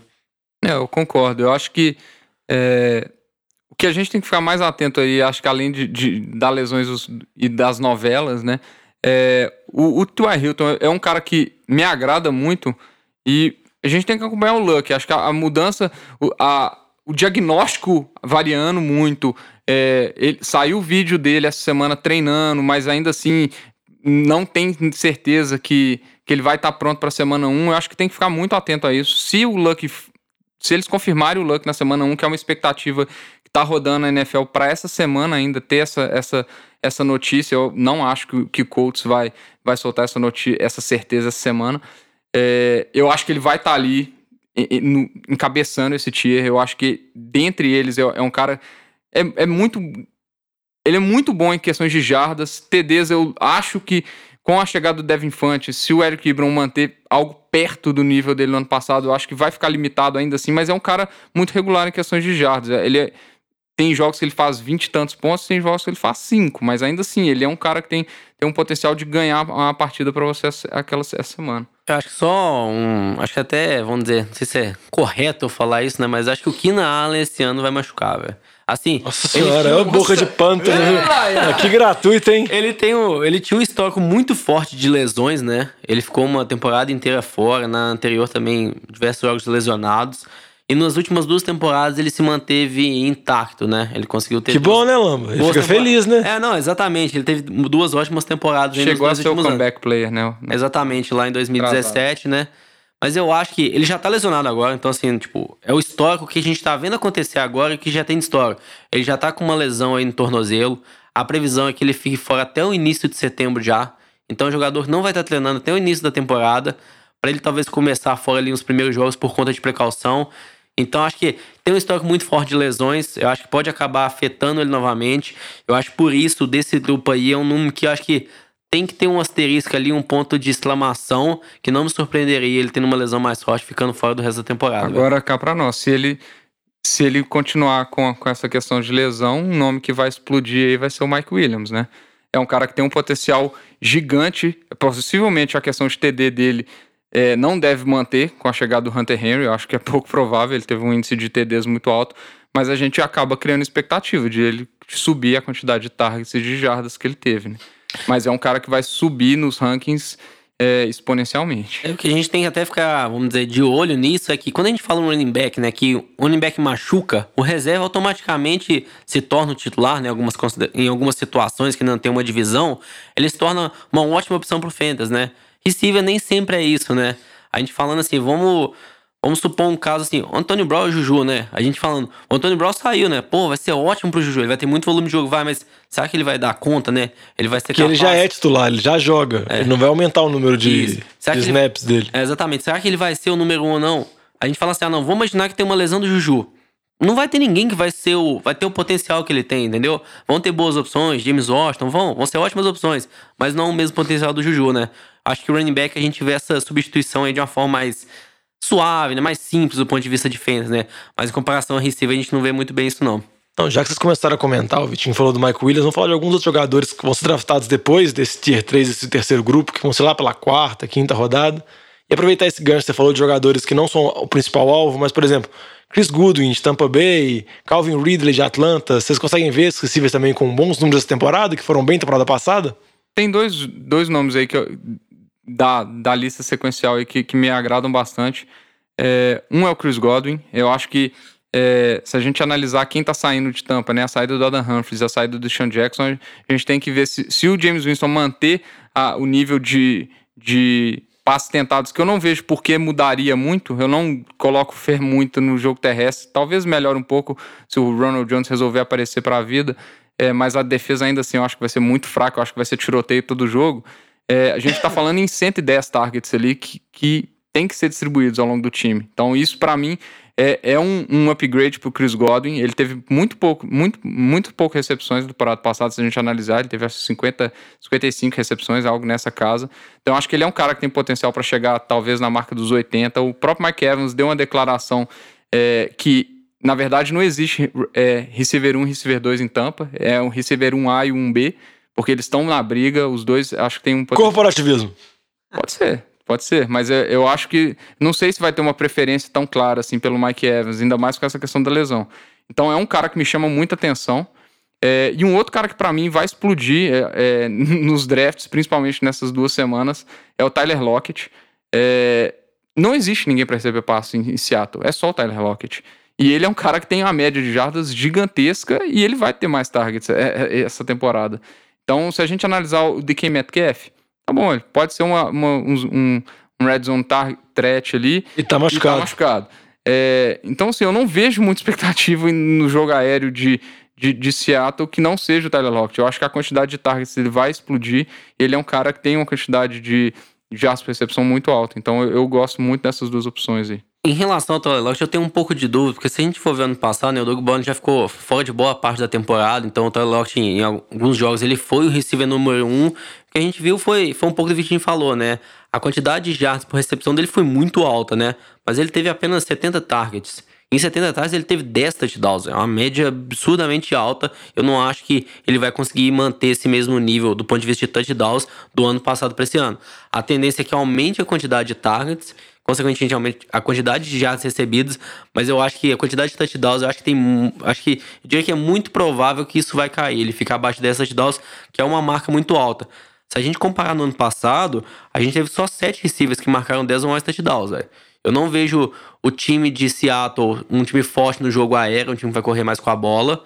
É, eu concordo. Eu acho que é, o que a gente tem que ficar mais atento aí, acho que além de, de lesões e das novelas, né? É, o, o Tua Hilton é um cara que me agrada muito e a gente tem que acompanhar o Luck. Acho que a, a mudança, o, a, o diagnóstico variando muito. É, ele, saiu o vídeo dele essa semana treinando, mas ainda assim não tem certeza que, que ele vai estar pronto para a semana 1. Eu acho que tem que ficar muito atento a isso. Se o Luck se eles confirmarem o Luck na semana 1, que é uma expectativa que tá rodando na NFL para essa semana ainda ter essa, essa, essa notícia, eu não acho que, que o Colts vai, vai soltar essa, notícia, essa certeza essa semana. É, eu acho que ele vai estar tá ali encabeçando esse tier. Eu acho que dentre eles é, é um cara. É, é muito. Ele é muito bom em questões de jardas. TDs, eu acho que com a chegada do Devin Fante, se o Eric Ibram manter algo perto do nível dele no ano passado, eu acho que vai ficar limitado ainda assim, mas é um cara muito regular em questões de jardas. Ele é, tem jogos que ele faz 20 e tantos pontos, tem jogos que ele faz 5, mas ainda assim, ele é um cara que tem, tem um potencial de ganhar uma partida para você aquela essa semana. Eu acho que só um. Acho que até, vamos dizer, não sei se é correto eu falar isso, né? Mas acho que o Kina Allen esse ano vai machucar, velho. Assim. Nossa senhora, é uma boca de pântano. É, que gratuito, hein? Ele, tem um, ele tinha um histórico muito forte de lesões, né? Ele ficou uma temporada inteira fora, na anterior também, diversos jogos lesionados. E nas últimas duas temporadas ele se manteve intacto, né? Ele conseguiu ter. Que bom, né, Lamba? Ele fica feliz, né? É, não, exatamente. Ele teve duas ótimas temporadas. Chegou a ser o comeback anos. player, né? Exatamente, lá em 2017, né? Mas eu acho que ele já tá lesionado agora, então assim, tipo, é o histórico que a gente tá vendo acontecer agora e que já tem histórico. Ele já tá com uma lesão aí no tornozelo. A previsão é que ele fique fora até o início de setembro já. Então o jogador não vai estar tá treinando até o início da temporada. para ele talvez começar fora ali nos primeiros jogos por conta de precaução. Então acho que tem um histórico muito forte de lesões. Eu acho que pode acabar afetando ele novamente. Eu acho por isso desse grupo aí é um número que eu acho que tem que ter um asterisco ali, um ponto de exclamação, que não me surpreenderia ele tendo uma lesão mais forte, ficando fora do resto da temporada. Agora, cá para nós, se ele se ele continuar com, com essa questão de lesão, um nome que vai explodir aí vai ser o Mike Williams, né? É um cara que tem um potencial gigante, possivelmente a questão de TD dele é, não deve manter com a chegada do Hunter Henry, eu acho que é pouco provável, ele teve um índice de TDs muito alto, mas a gente acaba criando expectativa de ele subir a quantidade de targets e de jardas que ele teve, né? Mas é um cara que vai subir nos rankings é, exponencialmente. É o que a gente tem que até ficar, vamos dizer, de olho nisso é que quando a gente fala um running back, né, que o running back machuca, o reserva automaticamente se torna o titular, né, algumas, em algumas situações que não tem uma divisão, ele se torna uma ótima opção pro Fantasy, né? Receiver nem sempre é isso, né? A gente falando assim, vamos Vamos supor um caso assim, o Antônio Brown e o Juju, né? A gente falando, o Antônio Brown saiu, né? Pô, vai ser ótimo pro Juju, ele vai ter muito volume de jogo, vai, mas será que ele vai dar conta, né? Ele vai ser Que ele já é titular, ele já joga. É. Ele não vai aumentar o número de, de snaps ele... dele. É, exatamente. Será que ele vai ser o número um ou não? A gente fala assim, ah, não, vamos imaginar que tem uma lesão do Juju. Não vai ter ninguém que vai ser o. Vai ter o potencial que ele tem, entendeu? Vão ter boas opções, James Washington, vão, vão ser ótimas opções, mas não o mesmo potencial do Juju, né? Acho que o running back a gente vê essa substituição aí de uma forma mais suave, né? Mais simples do ponto de vista de fãs, né? Mas em comparação a receiver, a gente não vê muito bem isso, não. Então, já que vocês começaram a comentar, o Vitinho falou do Mike Williams, vamos falar de alguns outros jogadores que vão ser draftados depois desse Tier 3, esse terceiro grupo, que vão ser lá pela quarta, quinta rodada. E aproveitar esse gancho, você falou de jogadores que não são o principal alvo, mas, por exemplo, Chris Goodwin de Tampa Bay, Calvin Ridley de Atlanta, vocês conseguem ver esses receivers também com bons números dessa temporada, que foram bem temporada passada? Tem dois, dois nomes aí que eu, da, da lista sequencial aí que, que me agradam bastante. É, um é o Chris Godwin. Eu acho que é, se a gente analisar quem tá saindo de tampa, né? A saída do Adam Humphries, a saída do Sean Jackson, a gente tem que ver se, se o James Winston manter a, o nível de, de passes tentados, que eu não vejo por que mudaria muito. Eu não coloco fé muito no jogo terrestre. Talvez melhore um pouco se o Ronald Jones resolver aparecer para a vida. É, mas a defesa ainda assim eu acho que vai ser muito fraca. Eu acho que vai ser tiroteio todo jogo. É, a gente está falando em 110 targets ali que, que tem que ser distribuídos ao longo do time. Então, isso para mim é, é um, um upgrade pro Chris Godwin. Ele teve muito pouco, muito, muito pouco recepções do temporada passada, se a gente analisar. Ele teve acho, 50, 55 recepções, algo nessa casa. Então, acho que ele é um cara que tem potencial para chegar talvez na marca dos 80. O próprio Mike Evans deu uma declaração é, que na verdade, não existe é, receiver 1 e receiver 2 em Tampa. É um receiver 1A e 1B porque eles estão na briga, os dois acho que tem um. Corporativismo. Pode ser, pode ser, mas eu acho que. Não sei se vai ter uma preferência tão clara assim pelo Mike Evans, ainda mais com essa questão da lesão. Então é um cara que me chama muita atenção. É, e um outro cara que para mim vai explodir é, é, nos drafts, principalmente nessas duas semanas, é o Tyler Lockett. É, não existe ninguém para receber passo em, em Seattle, é só o Tyler Lockett. E ele é um cara que tem uma média de jardas gigantesca e ele vai ter mais targets é, é, essa temporada. Então, se a gente analisar o DK Metcalf, tá bom, ele pode ser uma, uma um, um red zone threat ali. E tá machucado. E tá machucado. É, então, assim, eu não vejo muita expectativa no jogo aéreo de, de, de, Seattle que não seja o Tyler Lockett. Eu acho que a quantidade de targets ele vai explodir. Ele é um cara que tem uma quantidade de, de recepção muito alta. Então, eu, eu gosto muito dessas duas opções aí. Em relação ao Lockett, eu tenho um pouco de dúvida, porque se a gente for ver ano passado, né, o Doug Bond já ficou fora de boa parte da temporada, então o Lockett, em, em alguns jogos, ele foi o receiver número um. O que a gente viu foi, foi um pouco do que a Vitinho falou, né? A quantidade de jardas por recepção dele foi muito alta, né? Mas ele teve apenas 70 targets. Em 70 targets ele teve 10 touchdowns, é uma média absurdamente alta. Eu não acho que ele vai conseguir manter esse mesmo nível do ponto de vista de touchdowns do ano passado para esse ano. A tendência é que aumente a quantidade de targets consequentemente a quantidade de jardas recebidas, mas eu acho que a quantidade de touchdowns, eu acho que tem, acho que, eu diria que é muito provável que isso vai cair, ele ficar abaixo dessas touchdowns, que é uma marca muito alta. Se a gente comparar no ano passado, a gente teve só sete receivers que marcaram 10 ou mais touchdowns, velho. Eu não vejo o time de Seattle um time forte no jogo aéreo, um time que vai correr mais com a bola.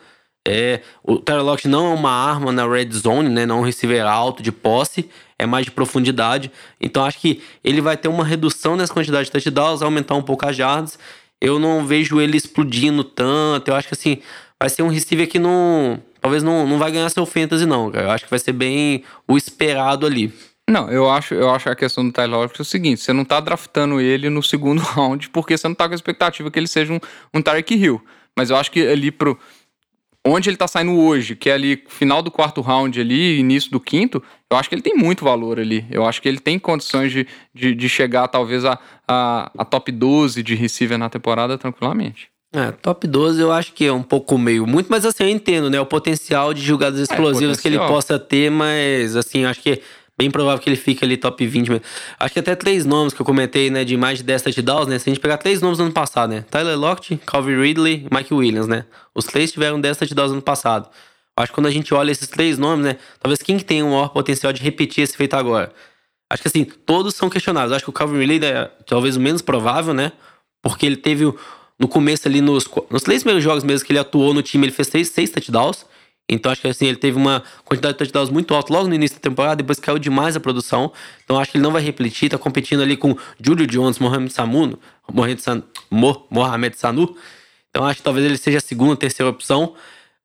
É, o Tyler Lockett não é uma arma na red zone, né? Não é um receiver alto de posse, é mais de profundidade. Então acho que ele vai ter uma redução nessa quantidade de touchdowns, aumentar um pouco as jardas. Eu não vejo ele explodindo tanto. Eu acho que assim, vai ser um receiver que não. Talvez não, não vai ganhar seu fantasy, não, cara. Eu acho que vai ser bem o esperado ali. Não, eu acho, eu acho a questão do Tyler Lockett é o seguinte: você não tá draftando ele no segundo round porque você não tá com a expectativa que ele seja um, um Tarek Hill. Mas eu acho que ali pro, onde ele tá saindo hoje, que é ali final do quarto round ali, início do quinto, eu acho que ele tem muito valor ali. Eu acho que ele tem condições de, de, de chegar talvez a, a, a, top 12 de receiver na temporada tranquilamente. É, top 12 eu acho que é um pouco meio muito, mas assim, eu entendo, né? O potencial de jogadas é, explosivas é, que ele possa ter, mas assim, acho que bem provável que ele fique ali top 20 mesmo. Acho que até três nomes que eu comentei, né, de mais de 10 touchdowns, né? Se a gente pegar três nomes do ano passado, né? Tyler Lockett, Calvin Ridley Mike Williams, né? Os três tiveram 10 touchdowns no ano passado. Acho que quando a gente olha esses três nomes, né? Talvez quem que tem o maior potencial de repetir esse feito agora? Acho que assim, todos são questionáveis. Acho que o Calvin Ridley é talvez o menos provável, né? Porque ele teve no começo ali, nos, nos três primeiros jogos mesmo que ele atuou no time, ele fez seis, seis touchdowns. Então acho que assim, ele teve uma quantidade de touchdowns muito alta logo no início da temporada, depois caiu demais a produção. Então acho que ele não vai repetir, tá competindo ali com Julio Jones, Mohamed Samuno, Mohamed, San, Mo, Mohamed Sanu. Então acho que talvez ele seja a segunda, terceira opção.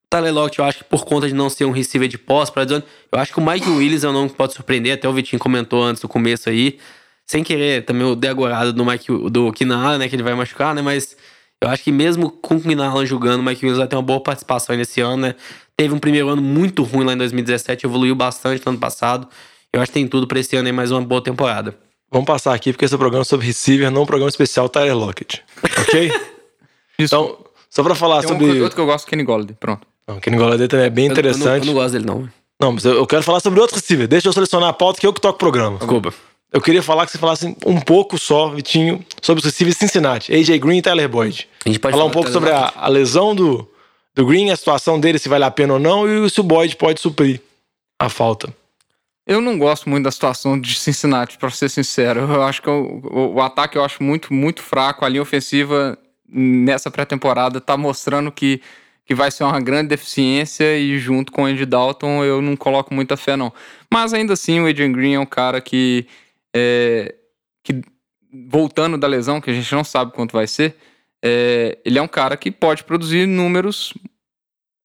Tyler Lockett, eu acho que por conta de não ser um receiver de pós, para eu acho que o Mike Willis é um nome que pode surpreender, até o Vitinho comentou antes do começo aí. Sem querer também o degorado do Mike do Keenan né, que ele vai machucar, né, mas eu acho que mesmo com o Keenan jogando, o Mike Willis vai ter uma boa participação nesse ano, né? Teve um primeiro ano muito ruim lá em 2017, evoluiu bastante no ano passado. Eu acho que tem tudo para esse ano aí mais uma boa temporada. Vamos passar aqui, porque esse é um programa sobre receiver, não um programa especial Tyler Lockett. Ok? então, só pra falar tem sobre. Um, outro que eu gosto, Kenny Golladay. Pronto. Não, Kenny Golladay também é bem eu, interessante. Eu não, eu não, gosto dele, não. Não, mas eu, quero falar sobre outro receiver. Deixa eu selecionar a pauta que eu que toco o programa. Desculpa. Eu queria falar que você falasse um pouco só, Vitinho, sobre os receivers Cincinnati, AJ Green e Tyler Boyd. A gente pode falar, falar um pouco sobre a, a lesão do, do Green, a situação dele, se vale a pena ou não, e se o Boyd pode suprir a falta. Eu não gosto muito da situação de Cincinnati, para ser sincero. Eu acho que o, o, o, ataque eu acho muito, muito fraco. A linha ofensiva nessa pré-temporada tá mostrando que, que vai ser uma grande deficiência e junto com o Andy Dalton eu não coloco muita fé, não. Mas ainda assim, o Adrian Green é um cara que, é, que voltando da lesão, que a gente não sabe quanto vai ser, é, ele é um cara que pode produzir números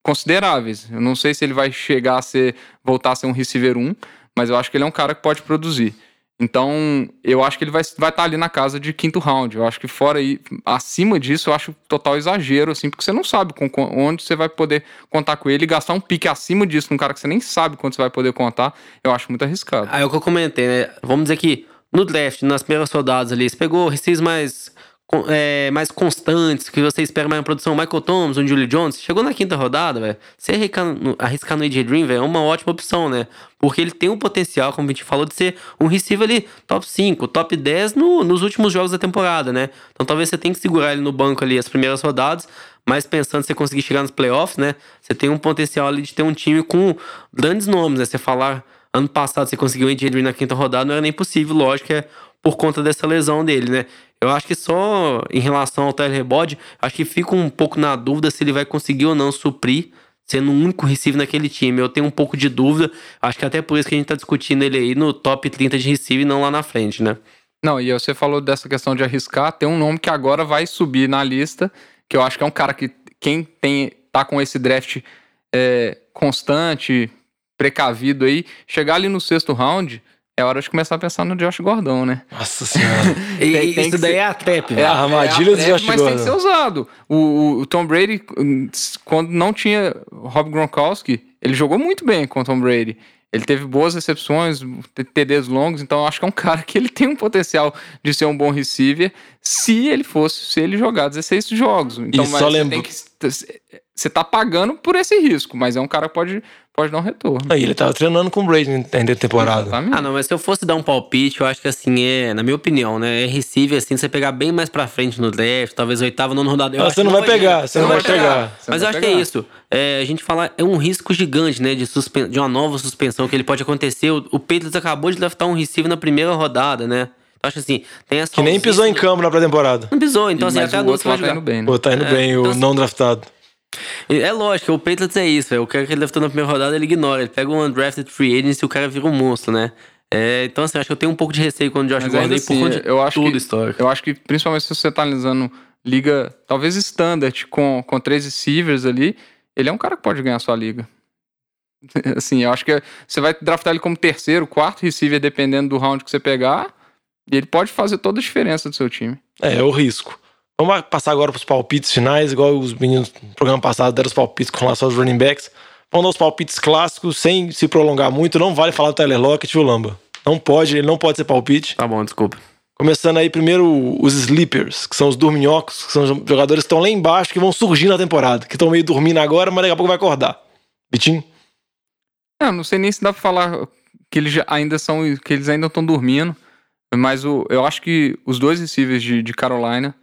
consideráveis. Eu não sei se ele vai chegar a ser, voltar a ser um receiver 1, mas eu acho que ele é um cara que pode produzir. Então, eu acho que ele vai, vai estar ali na casa de quinto round. Eu acho que fora aí, acima disso, eu acho total exagero, assim, porque você não sabe com, com, onde você vai poder contar com ele e gastar um pique acima disso num cara que você nem sabe quanto você vai poder contar, eu acho muito arriscado. Aí é o que eu comentei, né? Vamos dizer que no draft, nas primeiras rodadas ali, você pegou receivers mais é, mais constantes, que você espera mais uma produção. Michael Thomas, o Julie Jones, chegou na quinta rodada, velho. Você arriscar no, arriscar no AJ Dream, velho, é uma ótima opção, né? Porque ele tem o potencial, como a gente falou, de ser um receiver ali top 5, top 10 no, nos últimos jogos da temporada, né? Então talvez você tenha que segurar ele no banco ali as primeiras rodadas, mas pensando em você conseguir chegar nos playoffs, né? Você tem um potencial ali de ter um time com grandes nomes, né? Você falar ano passado você conseguiu o AJ Dream na quinta rodada, não era nem possível, lógico, é por conta dessa lesão dele, né? Eu acho que só em relação ao Tyler Boyd, acho que fico um pouco na dúvida se ele vai conseguir ou não suprir sendo o único receiver naquele time. Eu tenho um pouco de dúvida. Acho que até por isso que a gente tá discutindo ele aí no top 30 de receiver e não lá na frente, né? Não, e você falou dessa questão de arriscar, tem um nome que agora vai subir na lista, que eu acho que é um cara que quem tem tá com esse draft é, constante, precavido aí, chegar ali no sexto round, é hora de começar a pensar no Josh Gordon, né? Nossa senhora. e, tem, tem isso daí ser... é a trap, É a armadilha é a trap, do Josh mas Gordon. Mas tem que ser usado. O, o, Tom Brady, quando não tinha Rob Gronkowski, ele jogou muito bem com o Tom Brady. Ele teve boas recepções, TDs longos, então eu acho que é um cara que ele tem um potencial de ser um bom receiver se ele fosse, se ele jogar 16 jogos. Então, e só lembro... que você tá pagando por esse risco, mas é um cara que pode, pode dar um retorno. Aí ele tava treinando com o Brady na temporada. Exatamente. Ah, não, mas se eu fosse dar um palpite, eu acho que assim, é, na minha opinião, né? É receiver, assim, você pegar bem mais pra frente no draft, talvez oitava, nono rodada. Não, você não vai pegar, você não vai pegar. Mas eu acho que é isso. É, a gente fala, é um risco gigante, né? De, suspen de uma nova suspensão que ele pode acontecer. O, o Patriots acabou de draftar um receiver na primeira rodada, né? acho assim, tem essa Que nem pisou em campo na pré-temporada. Não pisou, então assim, Mas até a o noite outro vai tá indo bem, né? Pô, tá indo É, bem, o então- não draftado. É lógico, o Patriots é isso, é, o cara que ele draftou na primeira rodada, ele ignora. Ele pega um undrafted free agent e o cara vira um monstro, né? É, então, assim, acho que eu tenho um pouco de receio quando o Josh Mas Gordon aí por assim, conta de eu acho tudo que- histórico. Eu acho que, principalmente se você tá analisando liga, talvez standard, com, com três receivers ali, ele é um cara que pode ganhar a sua liga. Assim, eu acho que você vai draftar ele como terceiro, quarto receiver, dependendo do round que você pegar, e ele pode fazer toda a diferença do seu time. É, é o risco. Vamos passar agora pros palpites finais, igual os meninos no programa passado deram os palpites com relação aos running backs. Vamos dar os palpites clássicos, sem se prolongar muito. Não vale falar do Tyler Lockett e o Lamba. Não pode, ele não pode ser palpite. Tá bom, desculpa. Começando aí primeiro os sleepers, que são os dorminhocos, que são jogadores que estão lá embaixo, que vão surgir na temporada, que estão meio dormindo agora, mas daqui a pouco vai acordar. Vitinho? É, eu não sei nem se dá pra falar que eles já ainda são, que eles ainda estão dormindo, mas o, eu acho que os dois receivers de, de Carolina,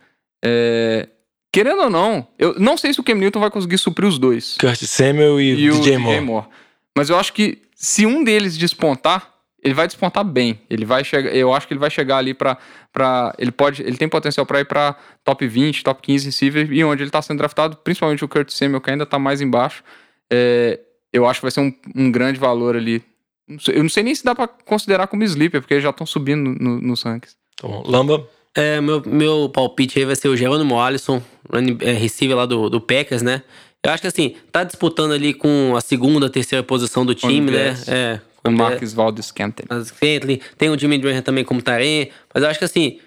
é, querendo ou não, eu não sei se o Cam Newton vai conseguir suprir os dois. Curtis Samuel e, e o DJ Moore. Moore. Mas eu acho que se um deles despontar, ele vai despontar bem. Ele vai chegar, eu acho que ele vai chegar ali pra, pra ele pode, ele tem potencial pra ir pra top 20, top 15 receiver e onde ele tá sendo draftado, principalmente o Curtis Samuel que ainda tá mais embaixo. É, eu acho que vai ser um, um grande valor ali. Eu não sei nem se dá pra considerar como sleeper, porque eles já estão subindo no, nos rankings. Bom. Lamba? É, meu, meu palpite aí vai ser o Jerônimo Alisson, é, receiver lá do, do Packers, né? Eu acho que assim, tá disputando ali com a segunda, terceira posição do time, né? É. O com Marcus Scantling. Mas Bentley, tem o Jimmy Graham também como Tarém, mas eu acho que assim,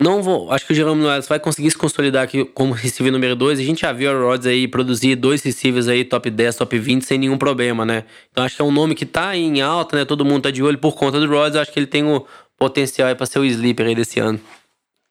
não vou, acho que o Jerome Noel vai conseguir se consolidar aqui como receiver número 2. A gente já viu a Rodgers aí produzir dois receivers aí top 10, top 20 sem nenhum problema, né? Então acho que é um nome que tá em alta, né? Todo mundo tá de olho por conta do Rodgers, eu acho que ele tem o potencial aí pra ser o sleeper aí desse ano.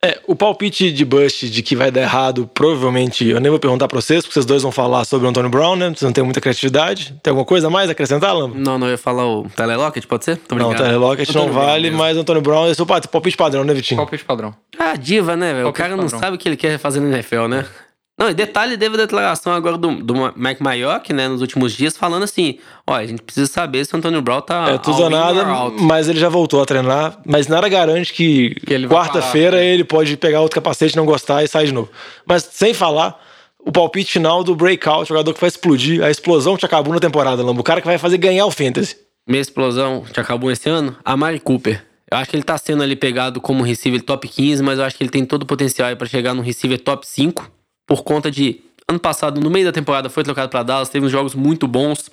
É, o palpite de Bush de que vai dar errado, provavelmente, eu nem vou perguntar pra vocês, porque vocês dois vão falar sobre o Antônio Brown, né? Vocês não têm muita criatividade. Tem alguma coisa a mais a acrescentar, Lamba? Não, não eu ia falar o Tyler Lockett, pode ser? Tô Não. Tyler Lockett não Antônio vale, mesmo. mas Antônio Brown é o seu pa- palpite padrão, né, Vitinho? Palpite padrão. Ah, diva, né, velho? O cara não padrão. sabe o que ele quer fazer no NFL, né? Não, e detalhe, teve a declaração agora do, do Mike Mayock, né, nos últimos dias, falando assim: ó, a gente precisa saber se o Antônio Brown tá. É, tudo nada, mas ele já voltou a treinar. Mas nada garante que, Que quarta-feira né? ele pode pegar outro capacete, não gostar e sair de novo. Mas sem falar, o palpite final do breakout, jogador que vai explodir, a explosão que acabou na temporada, Lamba. O cara que vai fazer ganhar o Fantasy. Minha explosão que acabou esse ano, a Mari Cooper. Eu acho que ele tá sendo ali pegado como receiver top 15, mas eu acho que ele tem todo o potencial aí pra chegar no receiver top 5, por conta de. Ano passado, no meio da temporada, foi trocado pra Dallas, teve uns jogos muito bons.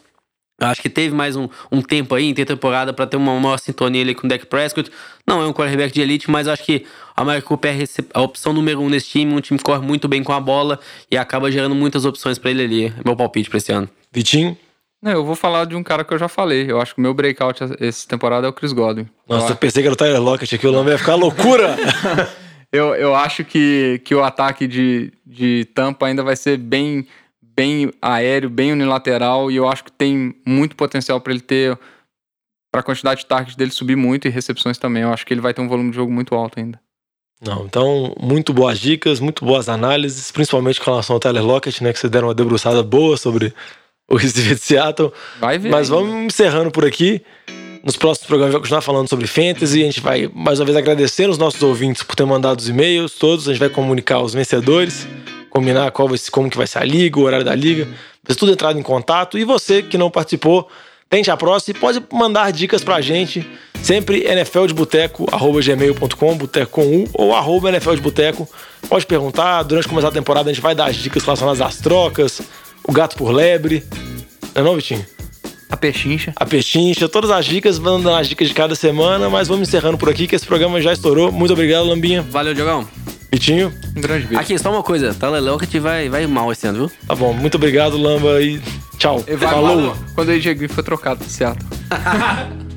Acho que teve mais um, um tempo aí, em temporada, pra ter uma maior sintonia ali com o Dak Prescott. Não é um quarterback de elite, mas acho que a Mari Cooper é a opção número um nesse time. Um time que corre muito bem com a bola e acaba gerando muitas opções pra ele ali. É meu palpite pra esse ano. Vitinho? Não, eu vou falar de um cara que eu já falei. Eu acho que o meu breakout essa temporada é o Chris Godwin. Nossa, eu, eu pensei que era o Tyler Lockett aqui, o Lamba ia ficar loucura. eu, eu acho que, que o ataque de, de Tampa ainda vai ser bem, bem aéreo, bem unilateral. E eu acho que tem muito potencial para ele ter. Para a quantidade de targets dele subir muito e recepções também. Eu acho que ele vai ter um volume de jogo muito alto ainda. Não, então, muito boas dicas, muito boas análises, principalmente com relação ao Tyler Lockett, né? Que vocês deram uma debruçada boa sobre o receiver de Seattle. Vai ver. Mas vamos encerrando por aqui. Nos próximos programas a gente vai continuar falando sobre fantasy. A gente vai mais uma vez agradecer os nossos ouvintes por ter mandado os e-mails todos. A gente vai comunicar os vencedores, combinar qual vai como que vai ser a liga, o horário da liga. Vai tudo entrado em contato. E você que não participou, tente a próxima e pode mandar dicas pra gente. Sempre nfldeboteco, arroba gmail.com, boteco com U, ou arroba. Pode perguntar. Durante começar a temporada a gente vai dar as dicas relacionadas às trocas, o gato por lebre. Não é não, Vitinho? A pechincha. a pechincha, todas as dicas, vamos dando as dicas de cada semana, mas vamos encerrando por aqui que esse programa já estourou. Muito obrigado, Lambinha. Valeu, Diogão. Vitinho, Um grande beijo. Aqui, só uma coisa. Tyler Lockett vai, vai mal esse ano, viu? tá bom. Muito obrigado, Lamba, e tchau. Ele vai Falou. mal quando o Green foi trocado Seattle.